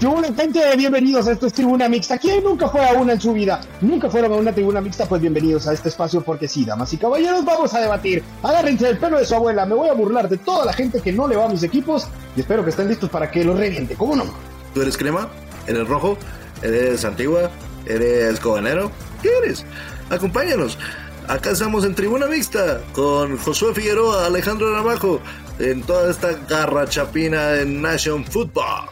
Gente, bienvenidos a esto es Tribuna Mixta. ¿Quién nunca fue a una en su vida? ¿Nunca fueron a una Tribuna Mixta? Pues bienvenidos a este espacio porque sí, damas y caballeros, vamos a debatir. Agárrense el pelo de su abuela, me voy a burlar de toda la gente que no le va a mis equipos y espero que estén listos para que lo reviente, ¿cómo no? ¿Tú eres crema? ¿Eres rojo? ¿Eres antigua? ¿Eres cobanero? ¿Qué eres? Acompáñanos. Acá estamos en Tribuna Mixta con Josué Figueroa, Alejandro Ramajo, en toda esta garra chapina de Nation Football.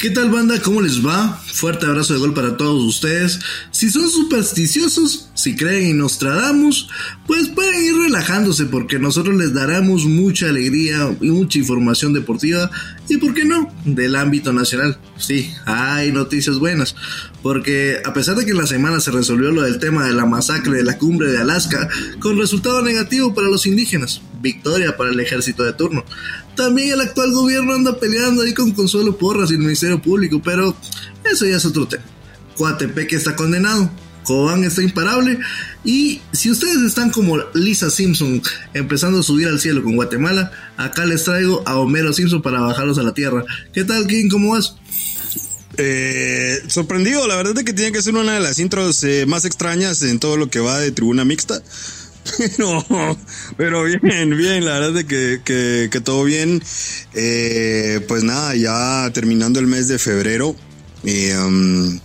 ¿Qué tal banda? ¿Cómo les va? Fuerte abrazo de gol para todos ustedes. Si son supersticiosos, si creen en Nostradamus, pues pueden ir relajándose porque nosotros les daremos mucha alegría y mucha información deportiva y, ¿por qué no?, del ámbito nacional. Sí, hay noticias buenas, porque a pesar de que en la semana se resolvió lo del tema de la masacre de la cumbre de Alaska, con resultado negativo para los indígenas, victoria para el ejército de turno. También el actual gobierno anda peleando ahí con Consuelo Porras y el Ministerio Público, pero eso ya es otro tema. Coatepeque está condenado, Cobán está imparable y si ustedes están como Lisa Simpson empezando a subir al cielo con Guatemala, acá les traigo a Homero Simpson para bajarlos a la tierra. ¿Qué tal, King? ¿Cómo vas? Eh, sorprendido, la verdad es que tiene que ser una de las intros eh, más extrañas en todo lo que va de tribuna mixta. Pero, pero bien, bien, la verdad es que, que, todo bien. Eh, pues nada, ya terminando el mes de febrero. Eh, um,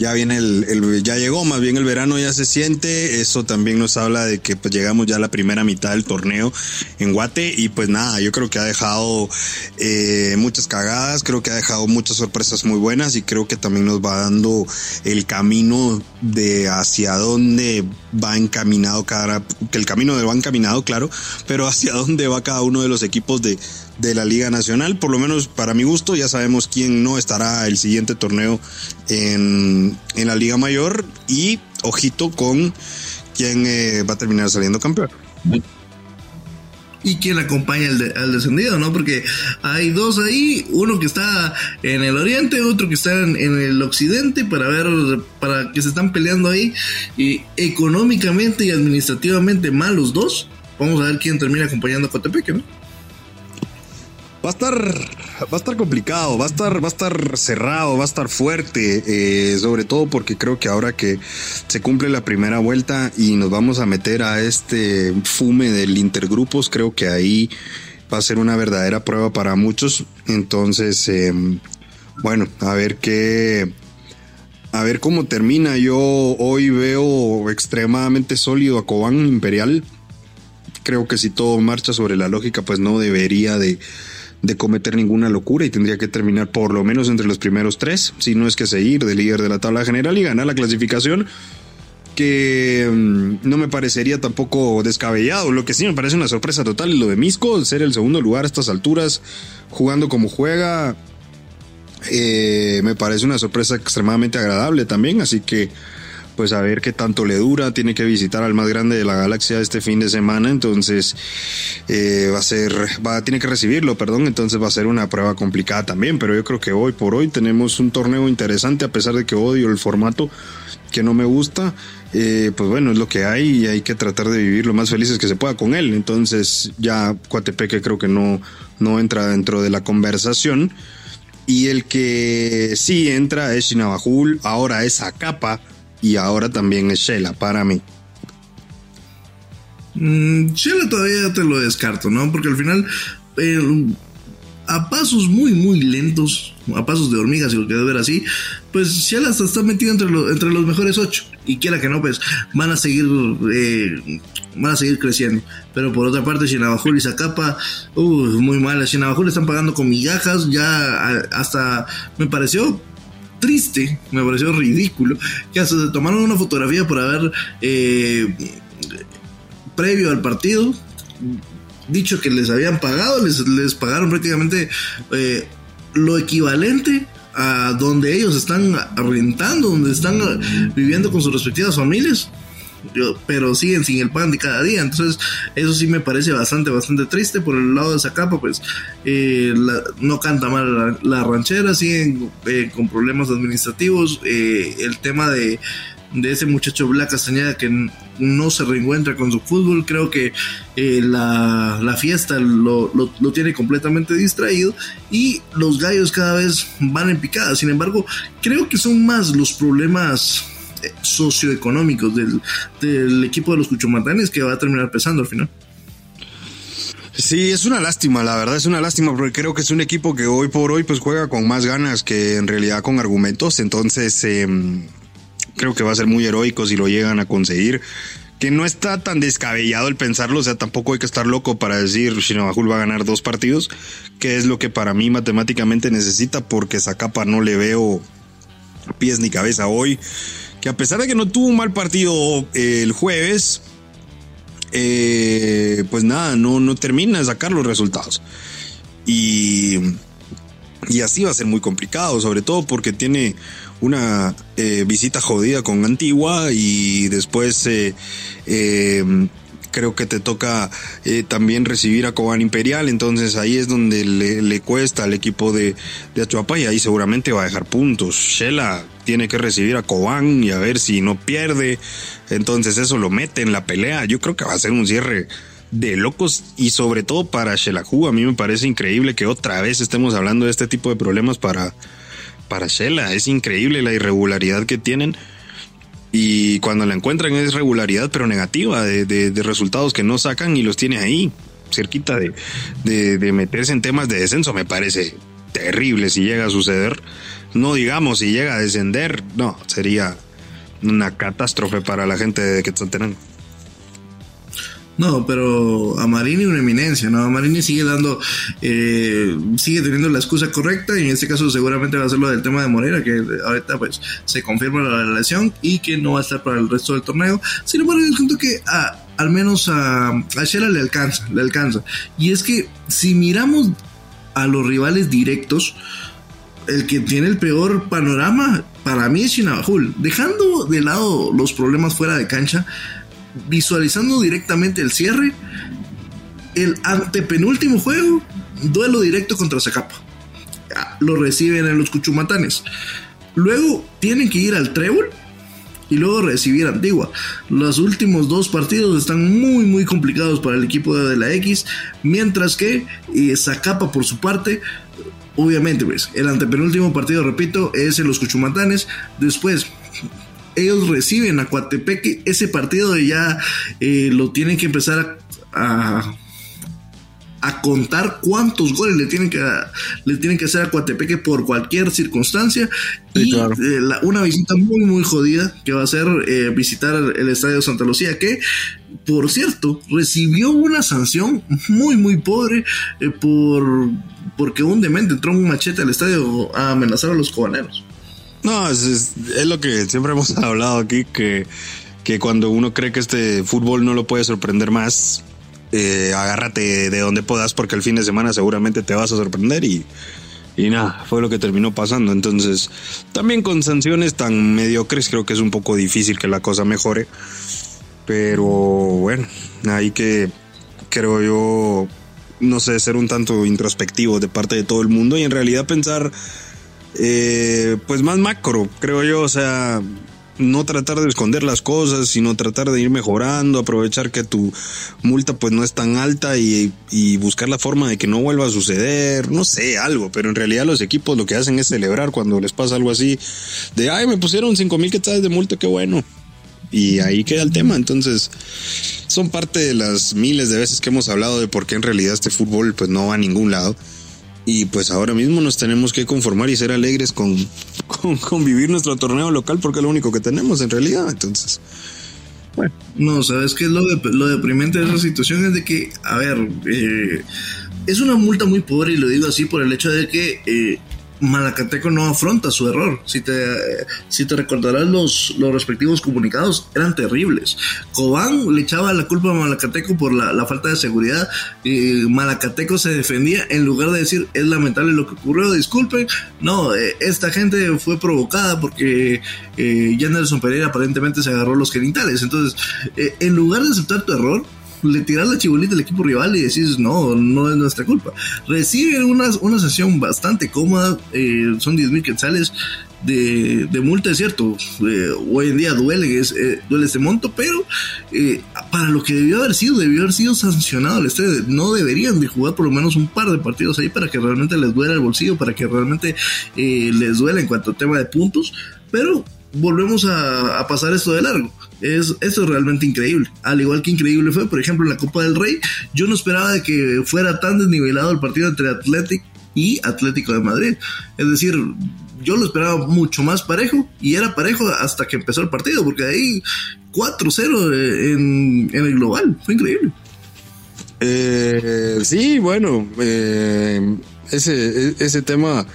ya viene el, ya llegó más bien el verano ya se siente. Eso también nos habla de que pues llegamos ya a la primera mitad del torneo en Guate y pues nada yo creo que ha dejado eh, muchas cagadas creo que ha dejado muchas sorpresas muy buenas y creo que también nos va dando el camino de hacia dónde va encaminado cada el camino va encaminado claro pero hacia dónde va cada uno de los equipos de de la Liga Nacional. Por lo menos para mi gusto, ya sabemos quién no estará el siguiente torneo en, en la Liga Mayor y ojito con quién eh, va a terminar saliendo campeón. Y quién acompaña al, al, descendido, ¿no? Porque hay dos ahí, uno que está en el oriente, otro que está en, en, el occidente, para ver, para que se están peleando ahí, y económicamente y administrativamente mal los dos. Vamos a ver quién termina acompañando a Cotepeque, ¿no? Va a estar, va a estar complicado, va a estar, va a estar cerrado, va a estar fuerte, eh, sobre todo porque creo que ahora que se cumple la primera vuelta y nos vamos a meter a este fume del intergrupos, creo que ahí va a ser una verdadera prueba para muchos. Entonces, eh, bueno, a ver qué, a ver cómo termina. Yo hoy veo extremadamente sólido a Cobán Imperial. Creo que si todo marcha sobre la lógica, pues no debería de de cometer ninguna locura y tendría que terminar por lo menos entre los primeros tres, si no es que seguir de líder de la tabla general y ganar la clasificación, que um, no me parecería tampoco descabellado. Lo que sí me parece una sorpresa total lo de Misco, ser el segundo lugar a estas alturas, jugando como juega, eh, me parece una sorpresa extremadamente agradable también, así que pues a ver qué tanto le dura. Tiene que visitar al más grande de la galaxia este fin de semana, entonces eh, va a ser, va, tiene que recibirlo, perdón, entonces va a ser una prueba complicada también, pero yo creo que hoy por hoy tenemos un torneo interesante, a pesar de que odio el formato que no me gusta, eh, pues bueno, es lo que hay y hay que tratar de vivir lo más felices que se pueda con él. Entonces ya Coatepeque creo que no, no entra dentro de la conversación. Y el que sí entra es Shinabajul, ahora es Acapa, y ahora también es Shela para mí. Mm, Shela todavía te lo descarto, ¿no? Porque al final, eh, a pasos muy, muy lentos, a pasos de hormigas, si lo quieres ver así, pues Shela hasta está metido entre, lo, entre los mejores ocho. Y quiera que no, pues van a seguir, eh, van a seguir creciendo. Pero por otra parte, Shinabajul y Zacapa, uh, muy mal. Shinabajul están pagando con migajas, ya hasta me pareció triste, me pareció ridículo, que se tomaron una fotografía por haber, eh, previo al partido, dicho que les habían pagado, les, les pagaron prácticamente eh, lo equivalente a donde ellos están rentando, donde están viviendo con sus respectivas familias pero siguen sin el pan de cada día. Entonces, eso sí me parece bastante, bastante triste. Por el lado de Zacapa, pues eh, no canta mal la, ranchera, siguen eh, con problemas administrativos. Eh, el tema de, de ese muchacho Black Castañeda que no se reencuentra con su fútbol, creo que eh, la, la, fiesta lo, lo, lo, tiene completamente distraído y los gallos cada vez van en picada. Sin embargo, creo que son más los problemas socioeconómicos del, del equipo de los Cuchumatanes que va a terminar pesando al final. Sí, es una lástima, la verdad es una lástima porque creo que es un equipo que hoy por hoy pues juega con más ganas que en realidad con argumentos, entonces eh, creo que va a ser muy heroico si lo llegan a conseguir. Que no está tan descabellado el pensarlo, o sea, tampoco hay que estar loco para decir Shinabajul va a ganar dos partidos, que es lo que para mí matemáticamente necesita, porque Zacapa no le veo pies ni cabeza hoy. Que a pesar de que no tuvo un mal partido eh, el jueves, eh, pues nada, no, no termina de sacar los resultados. Y, y así va a ser muy complicado, sobre todo porque tiene una eh, visita jodida con Antigua y después creo que te toca eh, también recibir a Cobán Imperial, entonces ahí es donde le, le cuesta al equipo de, de Achuapa y ahí seguramente va a dejar puntos. Shela tiene que recibir a Cobán y a ver si no pierde, entonces eso lo mete en la pelea. Yo creo que va a ser un cierre de locos y sobre todo para Shelahu. A mí me parece increíble que otra vez estemos hablando de este tipo de problemas para, para Shela. Es increíble la irregularidad que tienen y cuando la encuentran es regularidad pero negativa de, resultados que no sacan y los tiene ahí cerquita de, de, de, meterse en temas de descenso me parece terrible si llega a suceder. No digamos si llega a descender no sería una catástrofe para la gente de Quetzaltenango no, pero a Marini una eminencia, ¿no? A Marini sigue dando, eh, sigue teniendo la excusa correcta y en este caso seguramente va a ser lo del tema de Morera, que ahorita pues se confirma la relación y que no va a estar para el resto del torneo. Sin embargo, yo siento que al menos a, a Shela le alcanza, le alcanza. Y es que si miramos a los rivales directos, el que tiene el peor panorama para mí es Chinabajul. Dejando de lado los problemas fuera de cancha, visualizando directamente el cierre, el antepenúltimo juego, duelo directo contra Zacapa. Lo reciben en los Cuchumatanes. Luego tienen que ir al Trébol y luego recibir Antigua. Los últimos dos partidos están muy muy complicados para el equipo de la X, mientras que Zacapa por su parte obviamente pues el antepenúltimo partido repito es en los Cuchumatanes, después ellos reciben a Coatepeque, ese partido ya eh, lo tienen que empezar a, a, a, contar cuántos goles le tienen que le tienen que hacer a Coatepeque por cualquier circunstancia sí, y claro. eh, la, una visita muy muy jodida que va a ser eh, visitar el estadio Santa Lucía que por cierto recibió una sanción muy muy pobre eh, por porque un demente entró un machete al estadio a amenazar a los cobaneros. No, es, lo que siempre hemos hablado aquí, que, que cuando uno cree que este fútbol no lo puede sorprender más, eh, agárrate de donde puedas porque el fin de semana seguramente te vas a sorprender y, y nada, fue lo que terminó pasando. Entonces, también con sanciones tan mediocres creo que es un poco difícil que la cosa mejore. Pero bueno, hay que, creo yo, no sé, ser un tanto introspectivo de parte de todo el mundo y en realidad pensar eh, pues más macro, creo yo, o sea, no tratar de esconder las cosas, sino tratar de ir mejorando, aprovechar que tu multa pues no es tan alta y, buscar la forma de que no vuelva a suceder, no sé, algo, pero en realidad los equipos lo que hacen es celebrar cuando les pasa algo así, de, ay, me pusieron cinco mil quetzales de multa, qué bueno. Y ahí queda el tema, entonces son parte de las miles de veces que hemos hablado de por qué en realidad este fútbol pues no va a ningún lado y pues ahora mismo nos tenemos que conformar y ser alegres con, con, vivir nuestro torneo local porque es lo único que tenemos en realidad. Entonces, bueno. No, ¿sabes qué es lo, de, lo deprimente de esa situación? Es de que, a ver, eh, es una multa muy pobre y lo digo así por el hecho de que eh, Malacateco no afronta su error. Si te, si te recordarás los, los respectivos comunicados, eran terribles. Cobán le echaba la culpa a Malacateco por la, la falta de seguridad. Y Malacateco se defendía en lugar de decir es lamentable lo que ocurrió, disculpen. No, eh, esta gente fue provocada porque eh, Pereira aparentemente se agarró los genitales. Entonces, eh, en lugar de aceptar tu error, le tiras la chibolita al equipo rival y decís, no, no es nuestra culpa. Reciben una, una sesión bastante cómoda, eh, son 10 mil quetzales. de, multa, es cierto, eh, hoy en día duele, es, eh, duele este monto, pero para lo que debió haber sido, debió haber sido sancionado el. No deberían de jugar por lo menos un par de partidos ahí para que realmente les duela el bolsillo, para que realmente les duela en cuanto a tema de puntos, pero volvemos a, pasar esto de largo. Es, esto es realmente increíble. Al igual que increíble fue, por ejemplo, en la Copa del Rey, yo no esperaba de que fuera tan desnivelado el partido entre Athletic y Atlético de Madrid. Es decir, yo lo esperaba mucho más parejo y era parejo hasta que empezó el partido, porque ahí 4-0 en, el global, fue increíble. Eh, sí, bueno, eh, ese, ese tema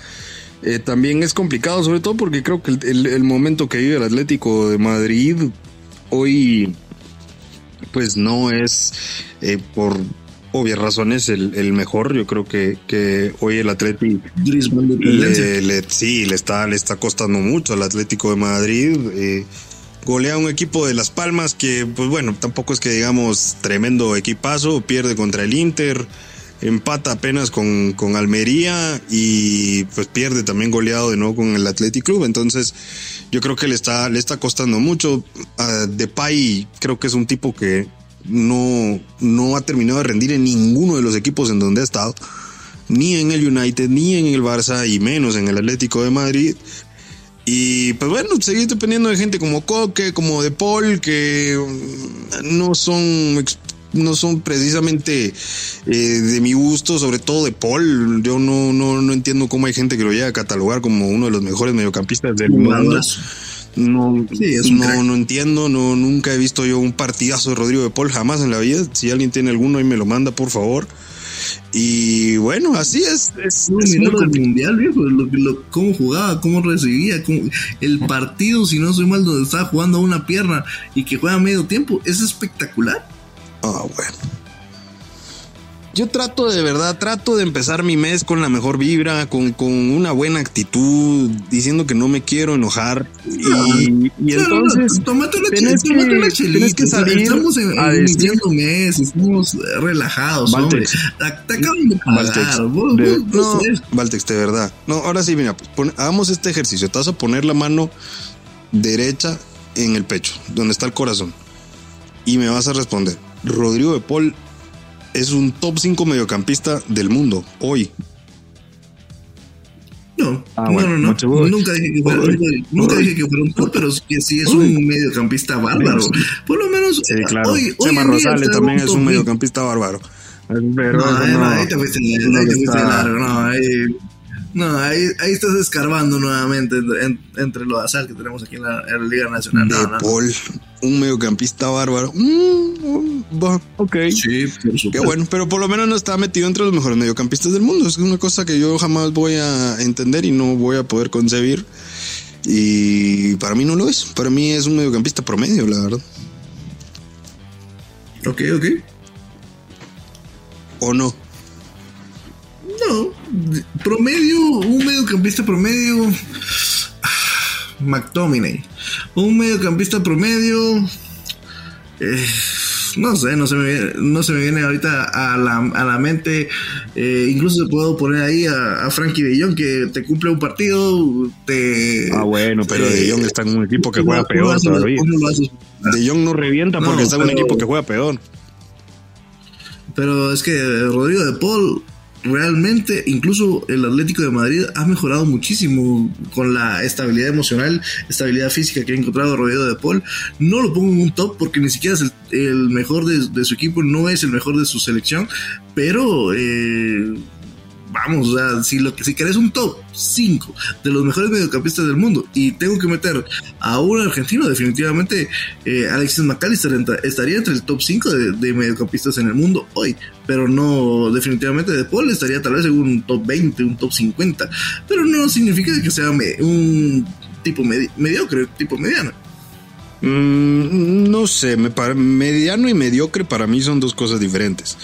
eh, también es complicado, sobre todo porque creo que el, momento que vive el Atlético de Madrid hoy, pues no es por obvias razones el, mejor. Yo creo que, que hoy el Atlético le, sí, le está, le está costando mucho al Atlético de Madrid. Eh, golea un equipo de Las Palmas que, pues bueno, tampoco es que digamos tremendo equipazo, pierde contra el Inter, empata apenas con, con Almería y pues pierde también goleado de nuevo con el Athletic Club. Entonces, yo creo que le está, le está costando mucho. Uh, Depay creo que es un tipo que no, no ha terminado de rendir en ninguno de los equipos en donde ha estado, ni en el United, ni en el Barça, y menos en el Atlético de Madrid. Y pues bueno, seguir dependiendo de gente como Coque, como De Paul, que no son no son precisamente eh, de mi gusto, sobre todo de Paul. Yo no, no, no entiendo cómo hay gente que lo llega a catalogar como uno de los mejores mediocampistas del mundo. No, no, no entiendo, no, nunca he visto yo un partidazo de Rodrigo de Paul, jamás en la vida. Si alguien tiene alguno y me lo manda, por favor. Y bueno, así es. es, mundial, viejo, cómo jugaba, cómo recibía, el partido, si no soy mal, donde estaba jugando a una pierna y que juega medio tiempo, es espectacular. Ah, bueno yo trato de verdad, trato de empezar mi mes con la mejor vibra, con, con una buena actitud, diciendo que no me quiero enojar. Y, y entonces. Tómate una, tienes que, tienes que salir estamos en, a iniciando mes, estamos relajados, Valtex. Te, de Valtex, no, Valtex, de verdad. No, ahora sí, mira, pues, hagamos este ejercicio. Te vas a poner la mano derecha en el pecho, donde está el corazón. Y me vas a responder. Rodrigo de Paul es un top 5 mediocampista del mundo hoy. No, ah, no, no, no. Nunca dije que fuera, nunca, dije que fuera un top, pero sí, sí es un mediocampista bárbaro. Por lo menos sí, claro. hoy, hoy Rosales también es un mediocampista bárbaro. Pero no, no, ahí te fuiste, ahí te fuiste largo, no, ahí no, ahí, ahí estás escarbando nuevamente entre, los azar que tenemos aquí en la, Liga Nacional. De Paul, un mediocampista bárbaro. Mm, ok. Sí, Qué bueno, pero por lo menos no está metido entre los mejores mediocampistas del mundo. Es una cosa que yo jamás voy a entender y no voy a poder concebir. Y para mí no lo es. Para mí es un mediocampista promedio, la verdad. Ok, ok. ¿O no? Promedio, un mediocampista promedio. McTominay. Un mediocampista promedio. Eh, no sé, no se me viene, no se me viene ahorita a la, a la mente. Eh, incluso se puedo poner ahí a, Frankie de Jong que te cumple un partido. Te, ah, bueno, pero de Jong está en un equipo que juega peor todavía. De Jong no revienta porque está en un equipo que juega peor. Pero es que Rodrigo de Paul realmente incluso el Atlético de Madrid ha mejorado muchísimo con la estabilidad emocional, estabilidad física que ha encontrado rodeado de Paul. No lo pongo en un top porque ni siquiera es el, mejor de, su equipo, no es el mejor de su selección, pero eh, vamos, o sea, si, lo, si querés un top 5 de los mejores mediocampistas del mundo y tengo que meter a un argentino, definitivamente eh, Alexis McAllister estaría entre el top 5 de, mediocampistas en el mundo hoy, pero no, definitivamente De Paul estaría tal vez en un top 20, un top 50, pero no significa que sea un tipo mediocre, tipo mediano. Mm, no sé, me mediano y mediocre para mí son dos cosas diferentes.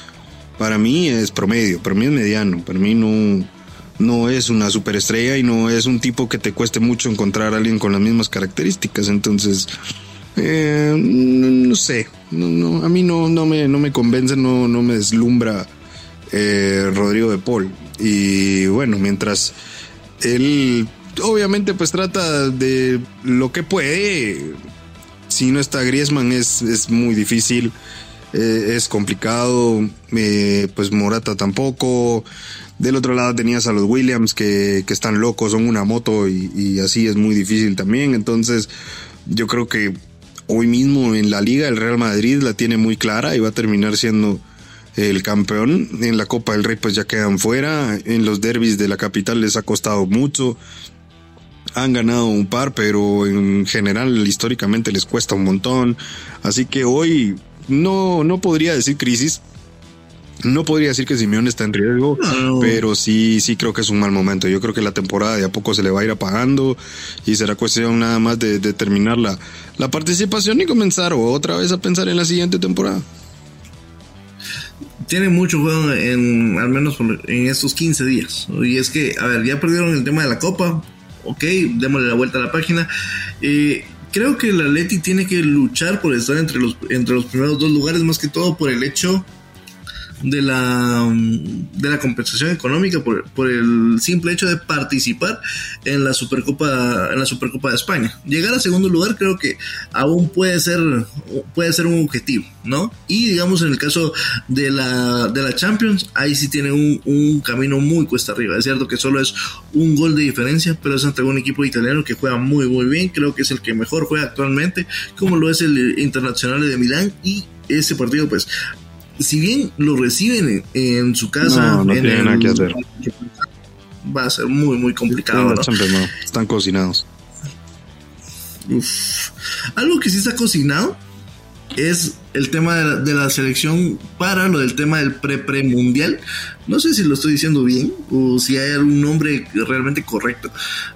Para mí es promedio, para mí es mediano, para mí no, no es una superestrella y no es un tipo que te cueste mucho encontrar a alguien con las mismas características. Entonces, eh, no, sé, no, a mí no, no, me, no me convence, no, no me deslumbra eh, Rodrigo de Paul. Y bueno, mientras él obviamente pues trata de lo que puede. Si no está Griezmann es, es muy difícil, eh, es complicado, pues Morata tampoco. Del otro lado tenías a los Williams que, que están locos, son una moto y, y así es muy difícil también. Entonces yo creo que hoy mismo en la liga el Real Madrid la tiene muy clara y va a terminar siendo el campeón. En la Copa del Rey pues ya quedan fuera. En los derbis de la capital les ha costado mucho. Han ganado un par, pero en general históricamente les cuesta un montón. Así que hoy no, no podría decir crisis. No podría decir que Simeone está en riesgo, pero sí, sí creo que es un mal momento. Yo creo que la temporada de a poco se le va a ir apagando y será cuestión nada más de, de terminar la, la participación y comenzar otra vez a pensar en la siguiente temporada tiene mucho juego en al menos en estos 15 días. Y es que, a ver, ya perdieron el tema de la copa. Ok, démosle la vuelta a la página. Eh, creo que el Atleti tiene que luchar por estar entre los, entre los primeros dos lugares, más que todo por el hecho de la, de la compensación económica por, por, el simple hecho de participar en la Supercopa en la Supercopa de España. Llegar a segundo lugar creo que aún puede ser puede ser un objetivo, ¿no? Y digamos en el caso de la, de la Champions, ahí sí tiene un, un camino muy cuesta arriba. Es cierto que solo es un gol de diferencia, pero es ante un equipo italiano que juega muy muy bien, creo que es el que mejor juega actualmente, como lo es el Internacional de Milán y ese partido pues si bien lo reciben en, su casa, no, no tienen nada que hacer. Va a ser muy, muy complicado. No, no. Están cocinados. Uf. Algo que sí está cocinado es el tema de la, de la, selección para lo del tema del pre-pre mundial. No sé si lo estoy diciendo bien o si hay algún nombre realmente correcto.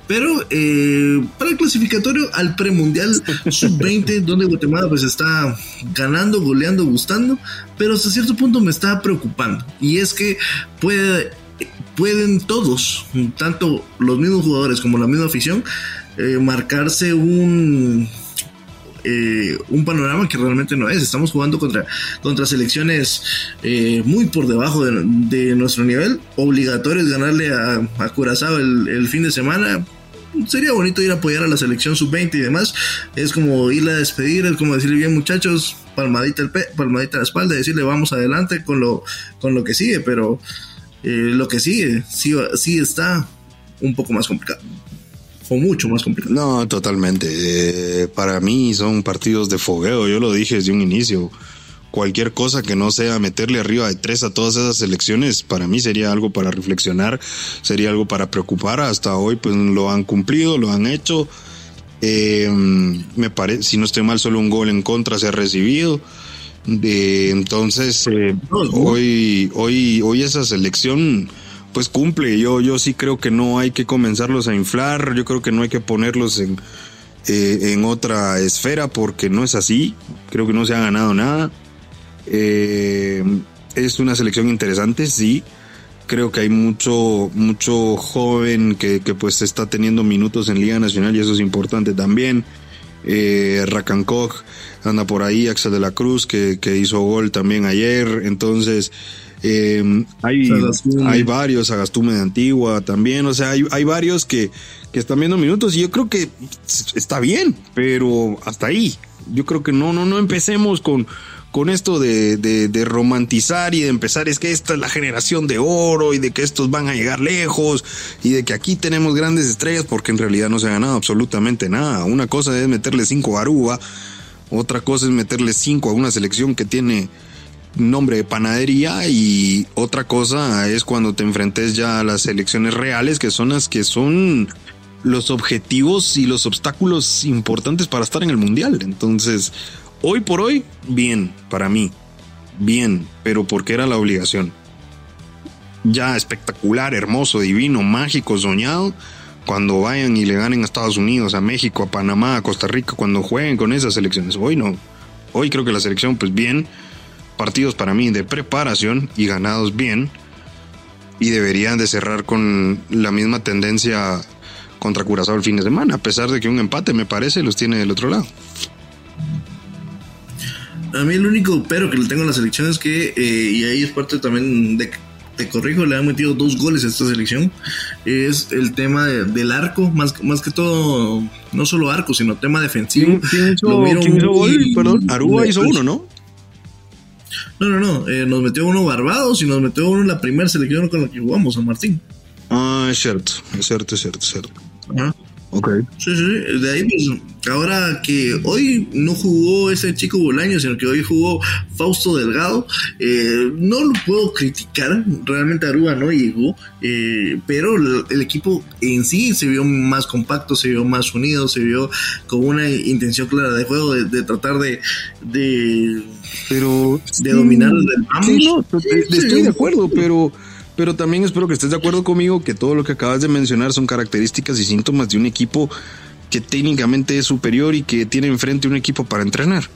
Pero eh, para el clasificatorio al pre-mundial sub-20, donde Guatemala pues está ganando, goleando, gustando, pero hasta cierto punto me está preocupando. Y es que puede, pueden todos, tanto los mismos jugadores como la misma afición, eh, marcarse un eh, un panorama que realmente no es. Estamos jugando contra, contra selecciones eh, muy por debajo de, nuestro nivel. Obligatorio es ganarle a, a Curazao el, fin de semana. Sería bonito ir a apoyar a la selección sub-20 y demás. Es como ir a despedir, es como decirle bien muchachos, palmadita, el palmadita la espalda, decirle vamos adelante con lo, con lo que sigue, pero eh, lo que sigue sí, sí está un poco más complicado o mucho más complicado. No, totalmente. Eh, para mí son partidos de fogueo, yo lo dije desde un inicio. Cualquier cosa que no sea meterle arriba de tres a todas esas elecciones, para mí sería algo para reflexionar, sería algo para preocupar. Hasta hoy, pues lo han cumplido, lo han hecho. Eh, me parece, si no estoy mal, solo un gol en contra se ha recibido. Eh, entonces, hoy, hoy, hoy esa selección pues cumple. Yo, yo sí creo que no hay que comenzarlos a inflar, yo creo que no hay que ponerlos en, eh, en otra esfera porque no es así. Creo que no se ha ganado nada. Eh, es una selección interesante, sí. Creo que hay mucho, mucho joven que, que, pues está teniendo minutos en Liga Nacional y eso es importante también. Eh, Racankog anda por ahí, Axel de la Cruz que, que hizo gol también ayer. Entonces, eh, hay, hay varios, Agastume de Antigua también, o sea, hay, hay varios que, que, están viendo minutos y yo creo que está bien, pero hasta ahí. Yo creo que no, no, no empecemos con, con esto de, de, de, romantizar y de empezar, es que esta es la generación de oro y de que estos van a llegar lejos y de que aquí tenemos grandes estrellas porque en realidad no se ha ganado absolutamente nada. Una cosa es meterle cinco a Aruba, otra cosa es meterle cinco a una selección que tiene nombre de panadería y otra cosa es cuando te enfrentes ya a las elecciones reales que son las que son los objetivos y los obstáculos importantes para estar en el mundial. Entonces, hoy por hoy, bien, para mí, bien, pero porque era la obligación. Ya espectacular, hermoso, divino, mágico, soñado, cuando vayan y le ganen a Estados Unidos, a México, a Panamá, a Costa Rica, cuando jueguen con esas elecciones. Hoy no. Hoy creo que la selección, pues bien, partidos para mí de preparación y ganados bien y deberían de cerrar con la misma tendencia contra Curazao el fin de semana, a pesar de que un empate me parece los tiene del otro lado. A mí el único pero que le tengo a la selección es que, eh, y ahí es parte también de te corrijo, le han metido dos goles a esta selección. Es el tema del arco, más, más que todo, no solo arco, sino tema defensivo. ¿Quién, hizo, gol? Perdón, Aruba hizo uno, ¿no? No, no, no. Eh, nos metió uno Barbados y nos metió uno en la primera selección con la que jugamos, San Martín. Ah, es cierto, es cierto, es cierto, es cierto. Ok. Sí, sí, de ahí pues ahora que hoy no jugó ese chico Bolaño, sino que hoy jugó Fausto Delgado, eh, no lo puedo criticar, realmente Aruba no llegó, eh, pero el, equipo en sí se vio más compacto, se vio más unido, se vio con una intención clara de juego, de, tratar de, de, pero, de dominar el sí, no, estoy de acuerdo, pero pero también espero que estés de acuerdo conmigo que todo lo que acabas de mencionar son características y síntomas de un equipo que técnicamente es superior y que tiene enfrente un equipo para entrenar.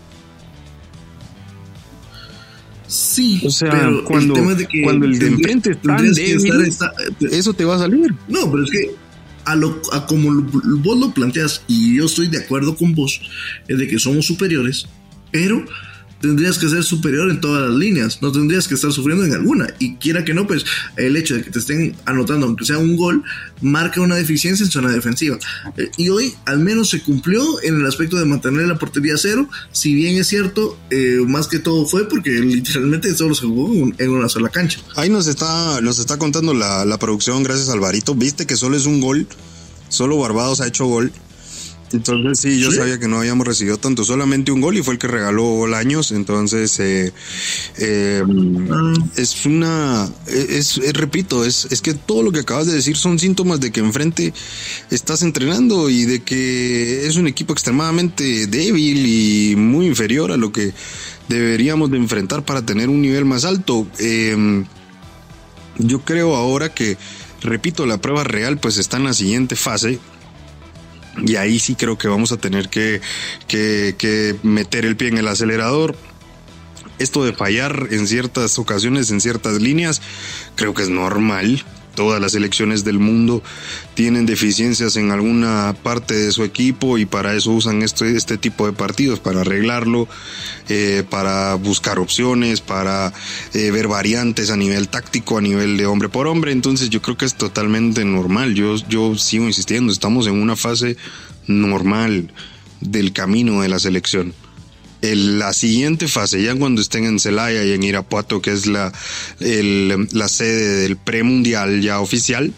Sí, o sea, cuando, el cuando el de enfrente está débil, eso te va a salir. No, pero es que a, lo, a como vos lo planteas, y yo estoy de acuerdo con vos, es de que somos superiores, pero tendrías que ser superior en todas las líneas, no tendrías que estar sufriendo en alguna. Y quiera que no, pues el hecho de que te estén anotando, aunque sea un gol, marca una deficiencia en zona defensiva. Eh, y hoy al menos se cumplió en el aspecto de mantener la portería cero, si bien es cierto, eh, más que todo fue porque literalmente solo se jugó en una sola cancha. Ahí nos está, nos está contando la, la producción, gracias Alvarito. Viste que solo es un gol, solo Barbados ha hecho gol entonces sí, yo sabía que no habíamos recibido tanto, solamente un gol y fue el que regaló Bolaños. Entonces eh, eh, ah. es una, es, repito, es, es que todo lo que acabas de decir son síntomas de que enfrente estás entrenando y de que es un equipo extremadamente débil y muy inferior a lo que deberíamos de enfrentar para tener un nivel más alto. Em, yo creo ahora que, repito, la prueba real pues está en la siguiente fase y ahí sí creo que vamos a tener que, que, meter el pie en el acelerador. Esto de fallar en ciertas ocasiones, en ciertas líneas, creo que es normal todas las elecciones del mundo tienen deficiencias en alguna parte de su equipo y para eso usan este, este tipo de partidos, para arreglarlo, eh, para buscar opciones, para eh, ver variantes a nivel táctico, a nivel de hombre por hombre. Entonces yo creo que es totalmente normal. Yo, yo sigo insistiendo, estamos en una fase normal del camino de la selección la siguiente fase, ya cuando estén en Celaya y en Irapuato, que es la, la sede del premundial ya oficial,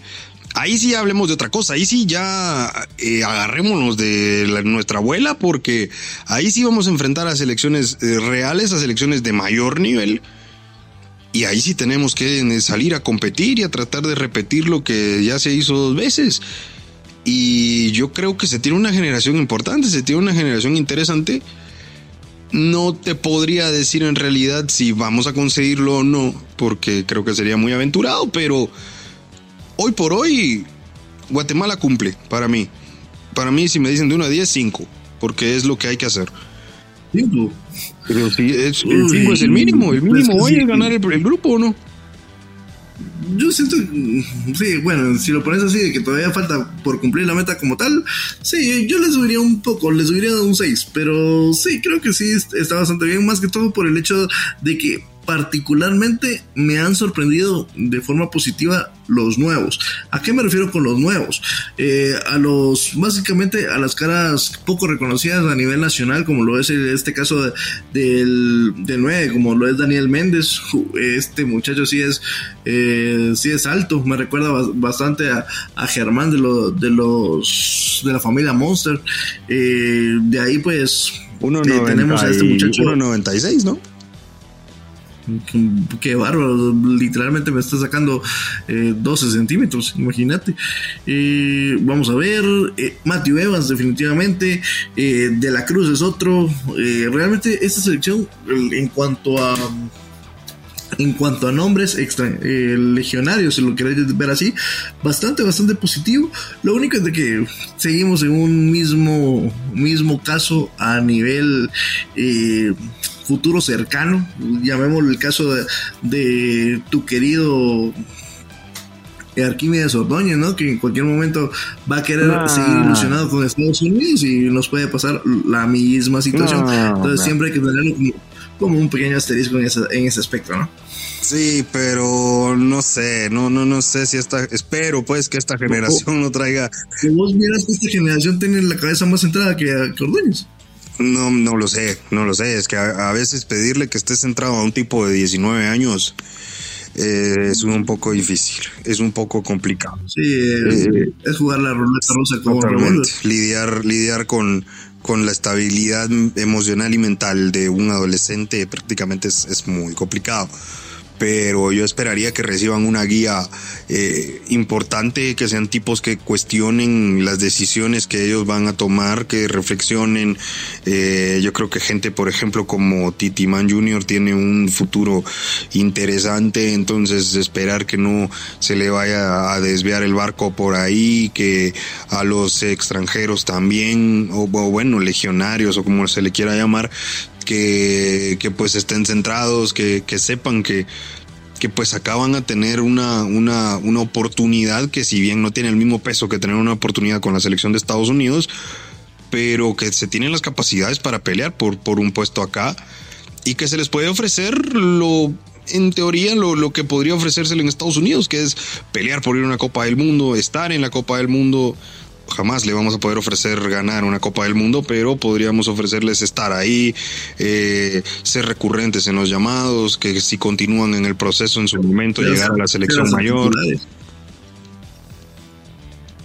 ahí sí hablemos de otra cosa, ahí sí ya eh, agarrémonos de nuestra abuela, porque ahí sí vamos a enfrentar a selecciones eh, reales, a selecciones de mayor nivel. Y ahí sí tenemos que salir a competir y a tratar de repetir lo que ya se hizo dos veces. Y yo creo que se tiene una generación importante, se tiene una generación interesante no te podría decir en realidad si vamos a conseguirlo o no, porque creo que sería muy aventurado, pero hoy por hoy Guatemala cumple para mí. Para mí, si me dicen de 1 a 10, 5, porque es lo que hay que hacer. 5. Pero si es, el 5 es el mínimo, el mínimo hoy es ganar el, el grupo o no yo siento, sí, bueno, si lo pones así, de que todavía falta por cumplir la meta como tal, sí, yo les subiría un poco, les subiría un 6, pero sí, creo que sí está bastante bien, más que todo por el hecho de que particularmente me han sorprendido de forma positiva los nuevos. ¿A qué me refiero con los nuevos? Eh, a los, básicamente a las caras poco reconocidas a nivel nacional, como lo es este caso del, del 9, como lo es Daniel Méndez. Este muchacho sí es, eh, sí es alto, me recuerda bastante a, Germán de, de los de la familia Monster. Eh, de ahí pues tenemos a este muchacho. 1.96, ¿no? Qué bárbaro, literalmente me está sacando 12 eh, centímetros, imagínate. Eh, vamos a ver, eh, Matthew Evans definitivamente, De la Cruz es otro. realmente esta selección en cuanto a... En cuanto a nombres legionarios, si lo queréis ver así, bastante, bastante positivo. Lo único es de que seguimos en un mismo, mismo caso a nivel futuro cercano, llamémoslo el caso de, tu querido Arquímedes Ordóñez, ¿no? Que en cualquier momento va a querer seguir ilusionado con Estados Unidos y nos puede pasar la misma situación. Entonces siempre hay que tenerlo como un pequeño asterisco en ese, en ese aspecto, ¿no? Sí, pero no sé, no, no, no sé si esta, espero pues que esta generación no traiga. Que vos miras que esta generación tiene la cabeza más centrada que, que Ordóñez. No, no lo sé, no lo sé. Es que a, a, veces pedirle que esté centrado a un tipo de 19 años eh, es un poco difícil, es un poco complicado. Sí, es, eh, es jugar la ruleta rusa como Lidiar, lidiar con, con la estabilidad emocional y mental de un adolescente prácticamente es, es muy complicado pero yo esperaría que reciban una guía eh, importante, que sean tipos que cuestionen las decisiones que ellos van a tomar, que reflexionen. Eh, yo creo que gente, por ejemplo, como Titi Man Jr. tiene un futuro interesante, entonces esperar que no se le vaya a desviar el barco por ahí, que a los extranjeros también, o, o bueno, legionarios o como se le quiera llamar, que, pues estén centrados, que, que sepan que, que pues acaban a tener una, una, una oportunidad que si bien no tiene el mismo peso que tener una oportunidad con la selección de Estados Unidos, pero que se tienen las capacidades para pelear por, por un puesto acá y que se les puede ofrecer lo en teoría lo, lo que podría ofrecérsele en Estados Unidos, que es pelear por ir a una Copa del Mundo, estar en la Copa del Mundo, jamás le vamos a poder ofrecer ganar una Copa del Mundo, pero podríamos ofrecerles estar ahí, eh, ser recurrentes en los llamados, que si continúan en el proceso en su momento, llegar a la selección mayor.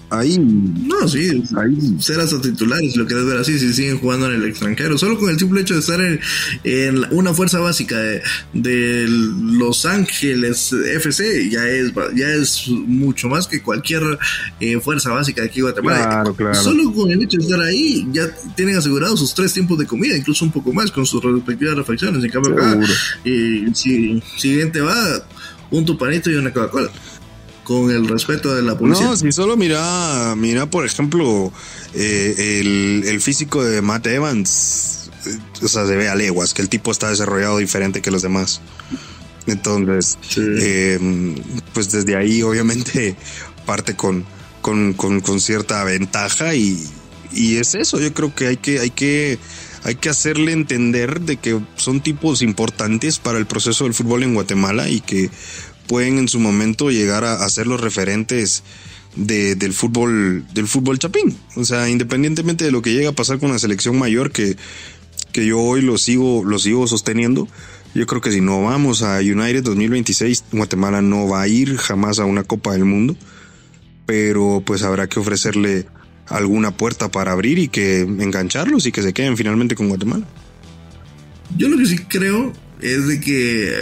Ahí. No, sí, ahí ser hasta titulares, lo querés ver así, si siguen jugando en el extranjero. Solo con el simple hecho de estar en, en una fuerza básica de, de, Los Ángeles FC, ya es, ya es mucho más que cualquier eh, fuerza básica de aquí Guatemala. Claro, claro. Solo con el hecho de estar ahí, ya tienen asegurados sus tres tiempos de comida, incluso un poco más con sus respectivas refacciones. En cambio, acá, eh, si siguiente va, un tupanito y una Coca-Cola con el respeto de la policía. No, si solo mira, mira por ejemplo, eh, el, el, físico de Matt Evans, eh, o sea, se ve a leguas, que el tipo está desarrollado diferente que los demás. Entonces, sí. eh, pues desde ahí obviamente parte con, con, con, con cierta ventaja y, y, es eso, yo creo que hay que, hay que, hay que hacerle entender de que son tipos importantes para el proceso del fútbol en Guatemala y que pueden en su momento llegar a, ser los referentes de, del fútbol del fútbol chapín. O sea, independientemente de lo que llegue a pasar con la selección mayor, que, que yo hoy lo sigo, lo sigo sosteniendo, yo creo que si no vamos a United 2026, Guatemala no va a ir jamás a una Copa del Mundo, pero pues habrá que ofrecerle alguna puerta para abrir y que engancharlos y que se queden finalmente con Guatemala. Yo lo que sí creo es de que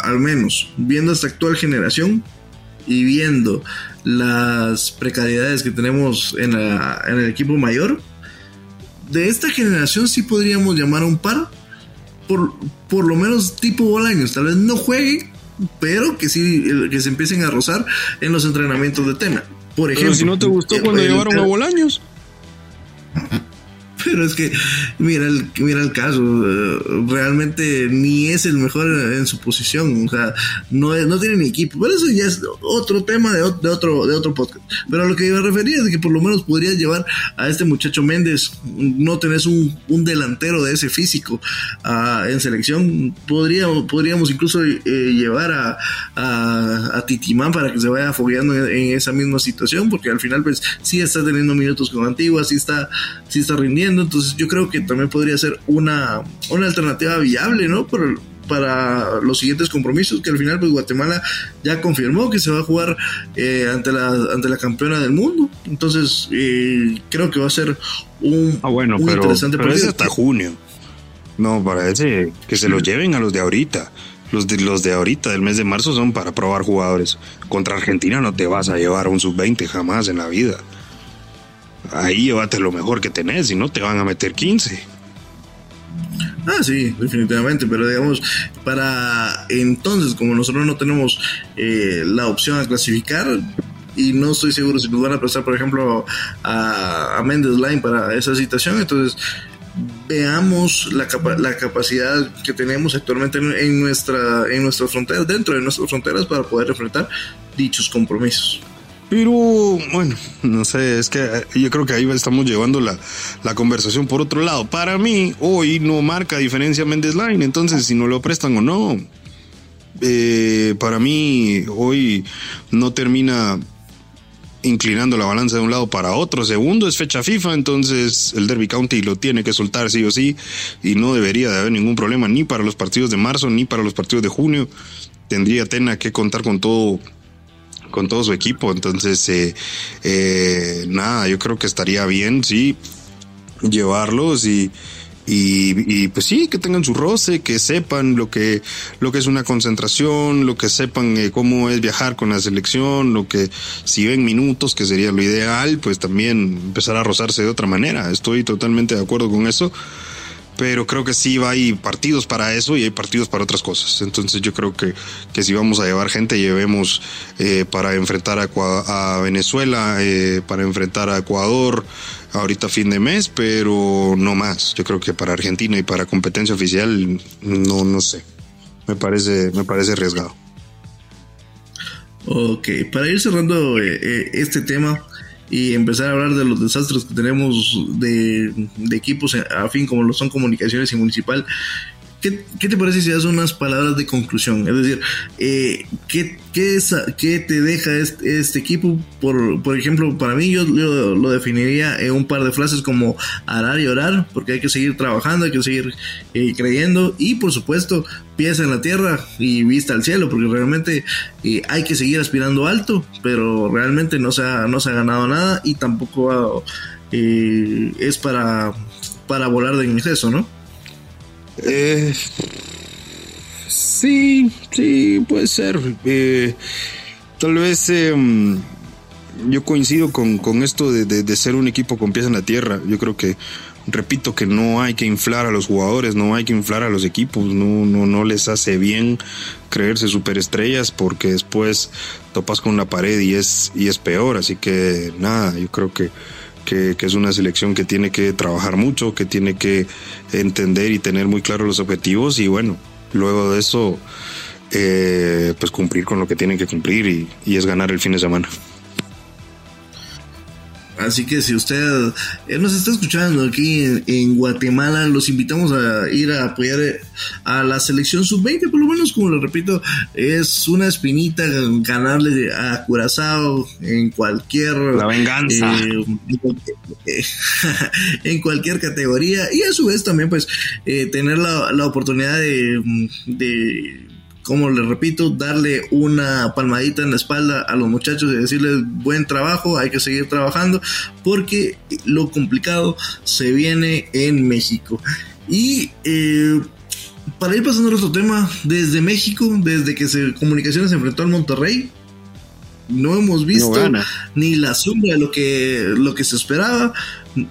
al menos viendo esta actual generación y viendo las precariedades que tenemos en, la, en, el equipo mayor, de esta generación sí podríamos llamar a un par, por, por lo menos tipo Bolaños, tal vez no juegue, pero que sí que se empiecen a rozar en los entrenamientos de tema. Por ejemplo, pero si no te gustó cuando llevaron a Bolaños. Pero es que, mira el, mira el caso, realmente ni es el mejor en su posición, o sea, no, no tiene ni equipo, pero eso ya es otro tema de, de, otro, de otro podcast. Pero a lo que me refería es que por lo menos podrías llevar a este muchacho Méndez, no tenés un, un delantero de ese físico uh, en selección, podríamos, podríamos incluso eh, llevar a, a, a, Titimán para que se vaya fogueando en, en, esa misma situación, porque al final pues sí está teniendo minutos con Antigua, sí está, sí está rindiendo entonces yo creo que también podría ser una, una alternativa viable, ¿no? Por, para los siguientes compromisos, que al final pues Guatemala ya confirmó que se va a jugar eh, ante, la, ante la campeona del mundo. Entonces eh, creo que va a ser un, ah, bueno, un pero, interesante pero partido. hasta junio. No, parece que se sí. los lleven a los de ahorita. Los de, los de ahorita, del mes de marzo, son para probar jugadores. Contra Argentina no te vas a llevar a un sub-20 jamás en la vida ahí llévate lo mejor que tenés y no te van a meter 15. Ah, sí, definitivamente, pero digamos, para entonces, como nosotros no tenemos eh, la opción a clasificar, y no estoy seguro si nos van a prestar, por ejemplo, a, a Mendes Line para esa situación, entonces veamos la, la capacidad que tenemos actualmente en, en, nuestra, en nuestras fronteras, dentro de nuestras fronteras, para poder enfrentar dichos compromisos. Pero bueno, no sé, es que eh, yo creo que ahí estamos llevando la, la conversación por otro lado. Para mí, hoy no marca diferencia Mendes Line, entonces si no lo prestan o no. Eh, para mí, hoy no termina inclinando la balanza de un lado para otro. Segundo es fecha FIFA, entonces el Derby County lo tiene que soltar sí o sí y no debería de haber ningún problema ni para los partidos de marzo ni para los partidos de junio. Tendría Tena que contar con todo con todo su equipo. Entonces, eh, eh, nada, yo creo que estaría bien, sí, llevarlos y, y, pues sí, que tengan su roce, que sepan lo que, lo que es una concentración, lo que sepan eh, cómo es viajar con la selección, lo que si ven minutos, que sería lo ideal, pues también empezar a rozarse de otra manera. Estoy totalmente de acuerdo con eso pero creo que sí hay partidos para eso y hay partidos para otras cosas. Entonces yo creo que, que si vamos a llevar gente, llevemos eh, para enfrentar a, Venezuela, eh, para enfrentar a Ecuador, ahorita fin de mes, pero no más. Yo creo que para Argentina y para competencia oficial, no, no sé. Me parece, me parece arriesgado. Ok, para ir cerrando eh, este tema, y empezar a hablar de los desastres que tenemos de, de equipos a fin como lo son comunicaciones y municipal ¿Qué, te parece si das unas palabras de conclusión? Es decir, eh, ¿qué, qué, te deja este, equipo? Por, por, ejemplo, para mí yo, lo definiría en un par de frases como arar y orar, porque hay que seguir trabajando, hay que seguir eh, creyendo y por supuesto pies en la tierra y vista al cielo, porque realmente eh, hay que seguir aspirando alto, pero realmente no se ha, no se ha ganado nada y tampoco es para, para volar de exceso, ¿no? Eh, sí, sí, puede ser. Eh, tal vez em, yo coincido con, esto de, ser un equipo con pies en la tierra. Yo creo que, repito, que no hay que inflar a los jugadores, no hay que inflar a los equipos, no, no, no les hace bien creerse superestrellas porque después topas con la pared y es, y es peor. Así que nada, yo creo que que, es una selección que tiene que trabajar mucho, que tiene que entender y tener muy claros los objetivos y bueno, luego de eso, eh, pues cumplir con lo que tienen que cumplir y es ganar el fin de semana. Así que si usted eh, nos está escuchando aquí en, Guatemala, los invitamos a ir a apoyar eh, a la selección sub-20, por lo menos, como lo repito, es una espinita ganarle a Curazao en cualquier... La venganza. Eh, en cualquier categoría y a su vez también pues tener la, la oportunidad de, de como les repito, darle una palmadita en la espalda a los muchachos y decirles buen trabajo, hay que seguir trabajando, porque lo complicado se viene en México. Y eh, para ir pasando a otro tema, desde México, desde que se, Comunicaciones se enfrentó al Monterrey, no hemos visto ni la sombra de lo que, lo que se esperaba.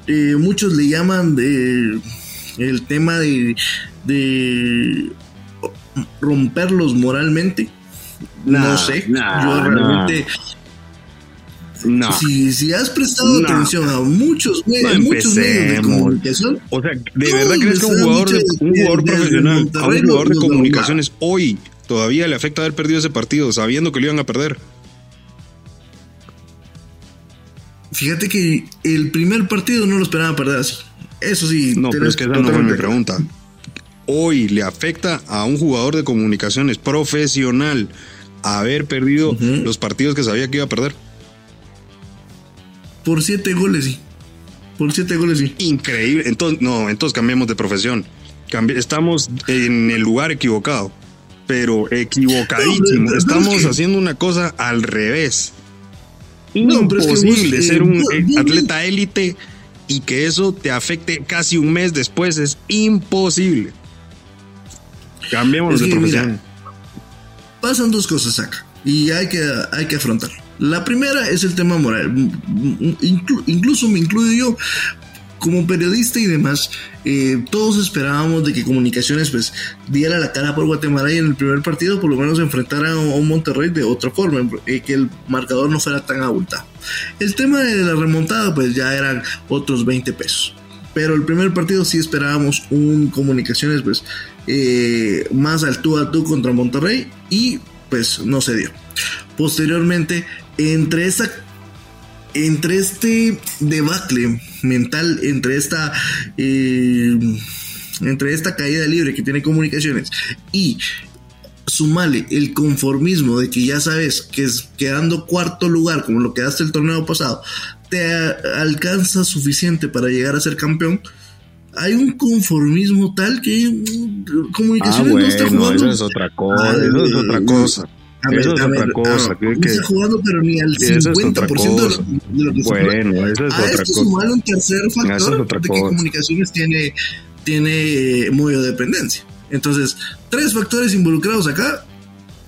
Eh, muchos le llaman de el tema de romperlos moralmente. no sé. yo realmente. No. Si, has prestado atención a muchos, muchos medios de comunicación. O sea, ¿de verdad crees que un jugador, un jugador profesional, a un jugador de comunicaciones hoy todavía le afecta haber perdido ese partido sabiendo que lo iban a perder? Fíjate que el primer partido no lo esperaba perder así. Eso sí. No, pero es que esa no fue mi pregunta hoy le afecta a un jugador de comunicaciones profesional haber perdido los partidos que sabía que iba a perder? Por siete goles, sí. Por siete goles, sí. Increíble. Entonces, no, entonces cambiemos de profesión. estamos en el lugar equivocado, pero equivocadísimo. Estamos haciendo una cosa al revés. Imposible ser un atleta élite y que eso te afecte casi un mes después. Es imposible. Cambiemos de profesión. pasan dos cosas acá y hay que, hay que afrontar. La primera es el tema moral. incluso me incluyo yo como periodista y demás, eh, todos esperábamos de que Comunicaciones pues diera la cara por Guatemala y en el primer partido por lo menos enfrentara a un Monterrey de otra forma, eh, que el marcador no fuera tan abultado. El tema de la remontada pues ya eran otros 20 pesos. Pero el primer partido sí esperábamos un Comunicaciones pues eh, más al tú a tú contra Monterrey y pues no se dio. Posteriormente, entre esa entre este debacle mental, entre esta, eh, entre esta caída libre que tiene comunicaciones y sumale el conformismo de que ya sabes que es quedando cuarto lugar, como lo quedaste el torneo pasado, te alcanza suficiente para llegar a ser campeón. Hay un conformismo tal que comunicaciones ah, no está jugando. Eso es otra cosa, eso es otra cosa. eso es otra cosa. no está jugando, pero ni al 50% de lo, que Bueno, eso es a otra esto cosa. un tercer factor otra de que comunicaciones tiene, tiene eh, modo de dependencia. Entonces, tres factores involucrados acá,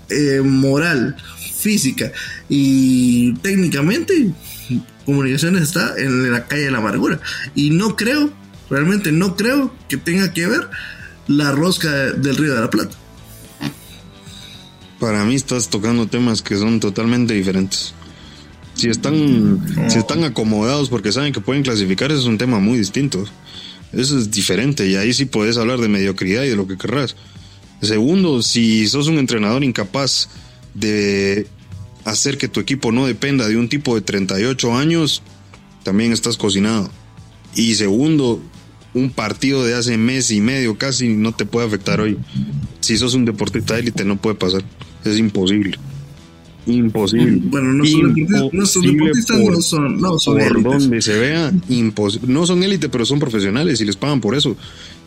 eh, moral, física y técnicamente, comunicaciones está en la calle de la amargura. Y no creo, realmente no creo que tenga que ver la rosca del Río de la Plata. Para mí estás tocando temas que son totalmente diferentes. Si están, si están acomodados porque saben que pueden clasificar, eso es un tema muy distinto. Eso es diferente y ahí sí puedes hablar de mediocridad y de lo que querrás. Segundo, si sos un entrenador incapaz de hacer que tu equipo no dependa de un tipo de 38 años, también estás cocinado. Y segundo, un partido de hace mes y medio casi no te puede afectar hoy. Si sos un deportista de élite no puede pasar. Es imposible. Imposible. Bueno, no son deportistas, no son, deportistas, por, no son, no son por élites. donde se vea, imposible. No son élite, pero son profesionales y les pagan por eso.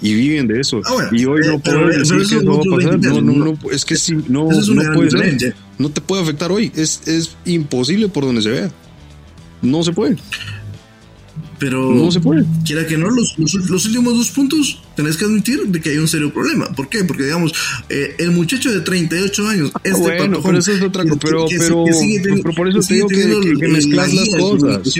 Y viven de eso. Ah, y hoy no eh, pero- puedes pero decir eso que es no va a pasar. 23, No, no, no. no, es que sí, no, Eso es no puede ser. No te puede afectar hoy. Es, es imposible por donde se vea. No se puede. Pero No se puede. quiera que no, los, los, los últimos dos puntos tenés que admitir de que hay un serio problema. ¿Por qué? Porque, digamos, eh, el muchacho de 38 años, este Ah, bueno, pero eso es otra cosa, pero- que- pero- que sigue teni- pero por eso te digo que- que- mezclas la las cosas.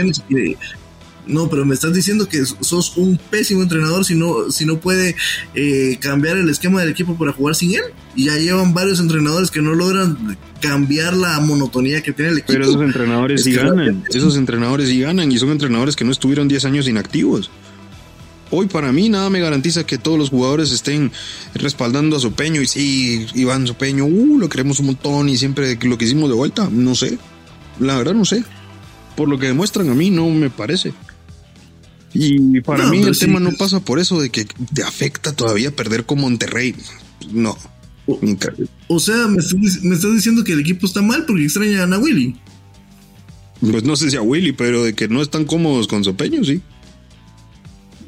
No, pero me estás diciendo que sos un pésimo entrenador si no, si no puede eh, cambiar el esquema del equipo para jugar sin él. Y ya llevan varios entrenadores que no logran cambiar la monotonía que tiene el equipo. Pero esos entrenadores Es sí ganan. Esos entrenadores sí ganan y son entrenadores que no estuvieron 10 años inactivos. Hoy para mí nada me garantiza que todos los jugadores estén respaldando a Sopeño y sí, Iván Sopeño, uh, lo queremos un montón y siempre lo que hicimos de vuelta, no sé. La verdad no sé. Por lo que demuestran a mí no me parece. Y para No, mí el sí, tema no pasa por eso de que te afecta todavía perder con Monterrey. No. O sea, me estás, me estás diciendo que el equipo está mal porque extrañan a Willy. Pues no sé si a Willy, pero de que no están cómodos con Sopeño, sí.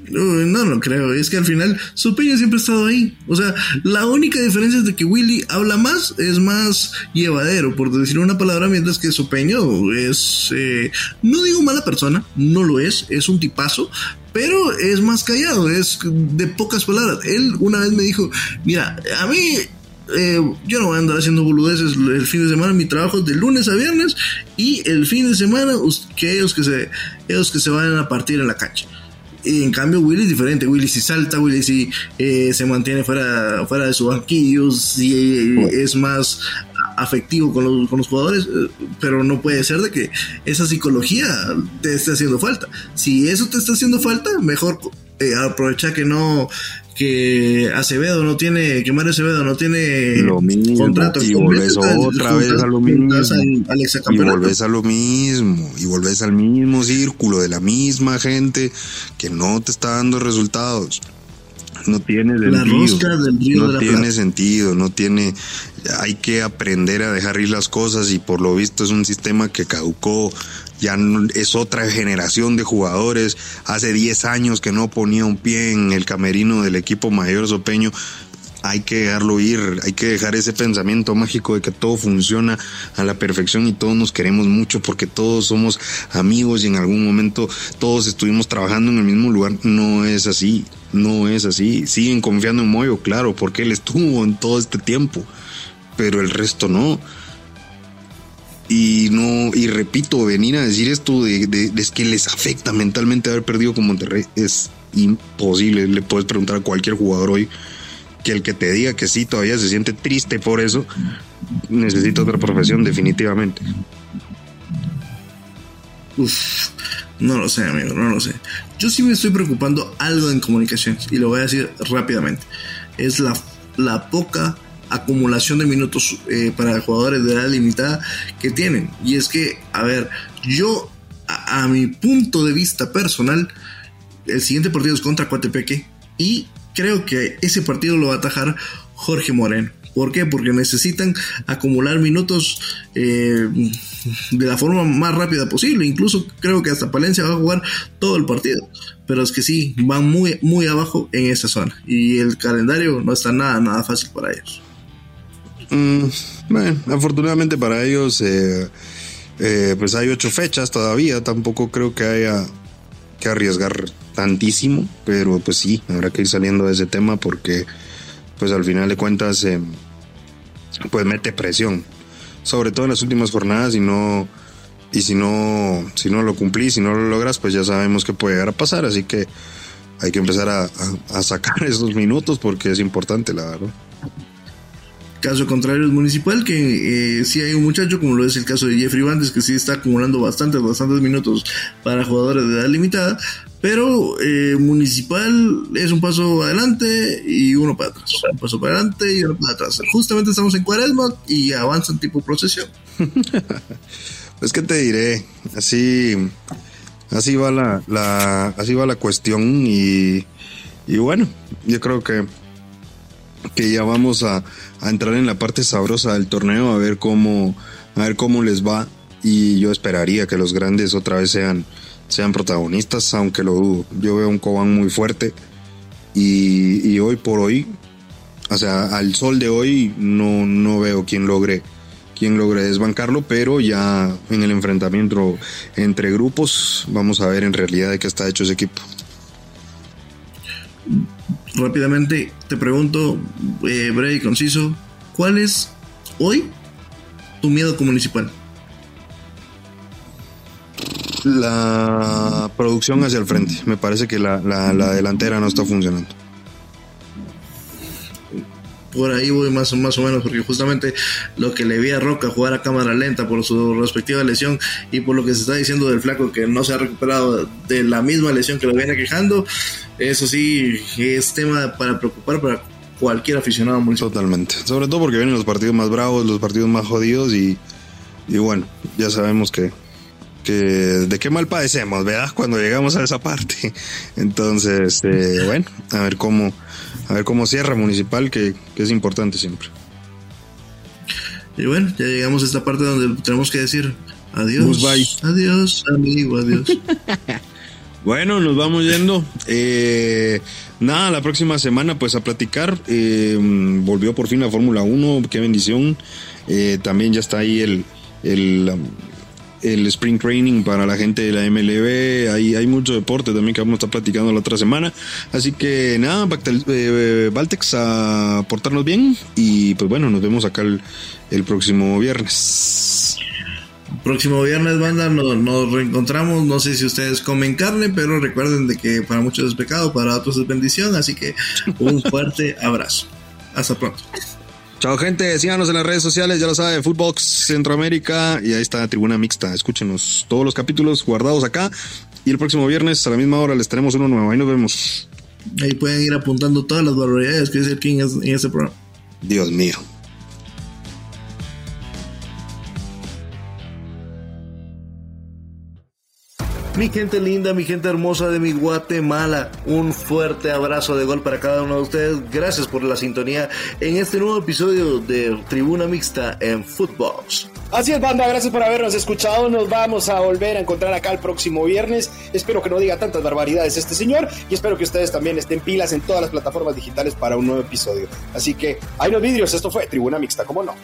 Uy, No, no creo. Es que al final Sopeño siempre ha estado ahí. O sea, la única diferencia es de que Willy habla más, es más llevadero, por decir una palabra, mientras que Sopeño es, eh, no digo mala persona, no lo es, es un tipazo, pero es más callado, es de pocas palabras. Él una vez me dijo, mira, a mí eh, yo no voy a andar haciendo boludeces el fin de semana, mi trabajo es de lunes a viernes y el fin de semana que ellos que se ellos que se vayan a partir en la cancha. Y en cambio Willy es diferente, Willy si salta, Willy si eh, se mantiene fuera, fuera de su banquillo, si eh, es más afectivo con los, con los jugadores, eh, pero no puede ser de que esa psicología te esté haciendo falta. Si eso te está haciendo falta, mejor eh, aprovecha que no que Acevedo no tiene, que Mario Acevedo no tiene Lo mismo, contrato y volvés otra vez a lo mismo. al- al Y volvés a lo mismo, y volvés al mismo círculo de la misma gente que no te está dando resultados. No tiene La sentido. rosca del Río no de la tiene sentido, no tiene. Hay que aprender a dejar ir las cosas y por lo visto es un sistema que caducó. Ya no- es otra generación de jugadores. Hace 10 años que no ponía un pie en el camerino del equipo mayor sopeño hay que dejarlo ir, hay que dejar ese pensamiento mágico de que todo funciona a la perfección y todos nos queremos mucho porque todos somos amigos y en algún momento todos estuvimos trabajando en el mismo lugar. No es así, no es así. Siguen confiando en Moyo, claro, porque él estuvo en todo este tiempo, pero el resto no. Y no, y repito, venir a decir esto de, es que les afecta mentalmente haber perdido con Monterrey es imposible. Le puedes preguntar a cualquier jugador hoy que el que te diga que sí todavía se siente triste por eso, necesita otra profesión definitivamente. Uf, no lo sé, amigo, no lo sé. Yo sí me estoy preocupando algo en comunicaciones y lo voy a decir rápidamente. Es la, la poca acumulación de minutos eh, para jugadores de edad limitada que tienen. Y es que, a ver, yo a, a mi punto de vista personal, el siguiente partido es contra Coatepeque y creo que ese partido lo va a atajar Jorge Moreno. ¿Por qué? Porque necesitan acumular minutos eh, de la forma más rápida posible. Incluso creo que hasta Palencia va a jugar todo el partido. Pero es que sí, van muy, muy abajo en esa zona. Y el calendario no está nada, nada fácil para ellos. Mm, bueno, afortunadamente para ellos, eh, eh, pues hay ocho fechas todavía. Tampoco creo que haya que arriesgar tantísimo. Pero pues sí, habrá que ir saliendo de ese tema porque pues al final de cuentas pues mete presión, sobre todo en las últimas jornadas y no y si no si no lo cumplís, si no lo logras, pues ya sabemos que puede llegar a pasar, así que hay que empezar a, sacar esos minutos porque es importante, la verdad. Caso contrario es Municipal, que eh, sí hay un muchacho, como lo es el caso de Jeffrey Bandes, que sí está acumulando bastantes, bastantes minutos para jugadores de edad limitada, pero eh, Municipal es un paso adelante y uno para atrás. Un paso para adelante y uno para atrás. Justamente estamos en cuaresma y avanzan tipo procesión. pues que te diré, así, así va la, así va la cuestión y, y bueno, yo creo que, que ya vamos a, a entrar en la parte sabrosa del torneo a ver cómo, a ver cómo les va y yo esperaría que los grandes otra vez sean sean protagonistas, aunque lo dudo. Yo veo un Cobán muy fuerte y, hoy por hoy, o sea, al sol de hoy no, no veo quién logre quién logre desbancarlo, pero ya en el enfrentamiento entre grupos vamos a ver en realidad de qué está hecho ese equipo. Rápidamente te pregunto, eh, breve y conciso, ¿cuál es hoy tu miedo como municipal? La producción hacia el frente. Me parece que la, delantera no está funcionando por ahí voy más, más o menos, porque justamente lo que le vi a Roca jugar a cámara lenta por su respectiva lesión y por lo que se está diciendo del flaco que no se ha recuperado de la misma lesión que lo viene quejando, eso sí es tema para preocupar para cualquier aficionado municipal. Totalmente, sobre todo porque vienen los partidos más bravos, los partidos más jodidos y, y bueno, ya sabemos que que de qué mal padecemos, ¿verdad? Cuando llegamos a esa parte. Entonces, eh, bueno, a ver cómo, a ver cómo cierra municipal, que, es importante siempre. Y bueno, ya llegamos a esta parte donde tenemos que decir adiós. Adiós, amigo, adiós. bueno, nos vamos yendo. Eh, nada, la próxima semana pues a platicar. Eh, volvió por fin la Fórmula 1, qué bendición. también ya está ahí el, el el Spring Training para la gente de la MLB. Hay, hay mucho deporte también que vamos a estar platicando la otra semana. Así que nada, eh, Valtex a portarnos bien. Y pues bueno, nos vemos acá el, próximo viernes. Próximo viernes, banda, nos, nos, reencontramos. No sé si ustedes comen carne, pero recuerden de que para muchos es pecado, para otros es bendición. Así que un fuerte abrazo. Hasta pronto. Chao, gente. Síganos en las redes sociales, ya lo sabe, Footbox Centroamérica. Y ahí está la Tribuna Mixta. Escúchenos todos los capítulos guardados acá. Y el próximo viernes a la misma hora les tenemos uno nuevo. Ahí nos vemos. Ahí pueden ir apuntando todas las barbaridades que dice el King en este programa. Dios mío. Mi gente linda, mi gente hermosa de mi Guatemala, un fuerte abrazo de gol para cada uno de ustedes. Gracias por la sintonía en este nuevo episodio de Tribuna Mixta en Footbox. Así es, banda, gracias por habernos escuchado. Nos vamos a volver a encontrar acá el próximo viernes. Espero que no diga tantas barbaridades este señor y espero que ustedes también estén pilas en todas las plataformas digitales para un nuevo episodio. Así que, hay los vidrios, esto fue Tribuna Mixta, ¿cómo no?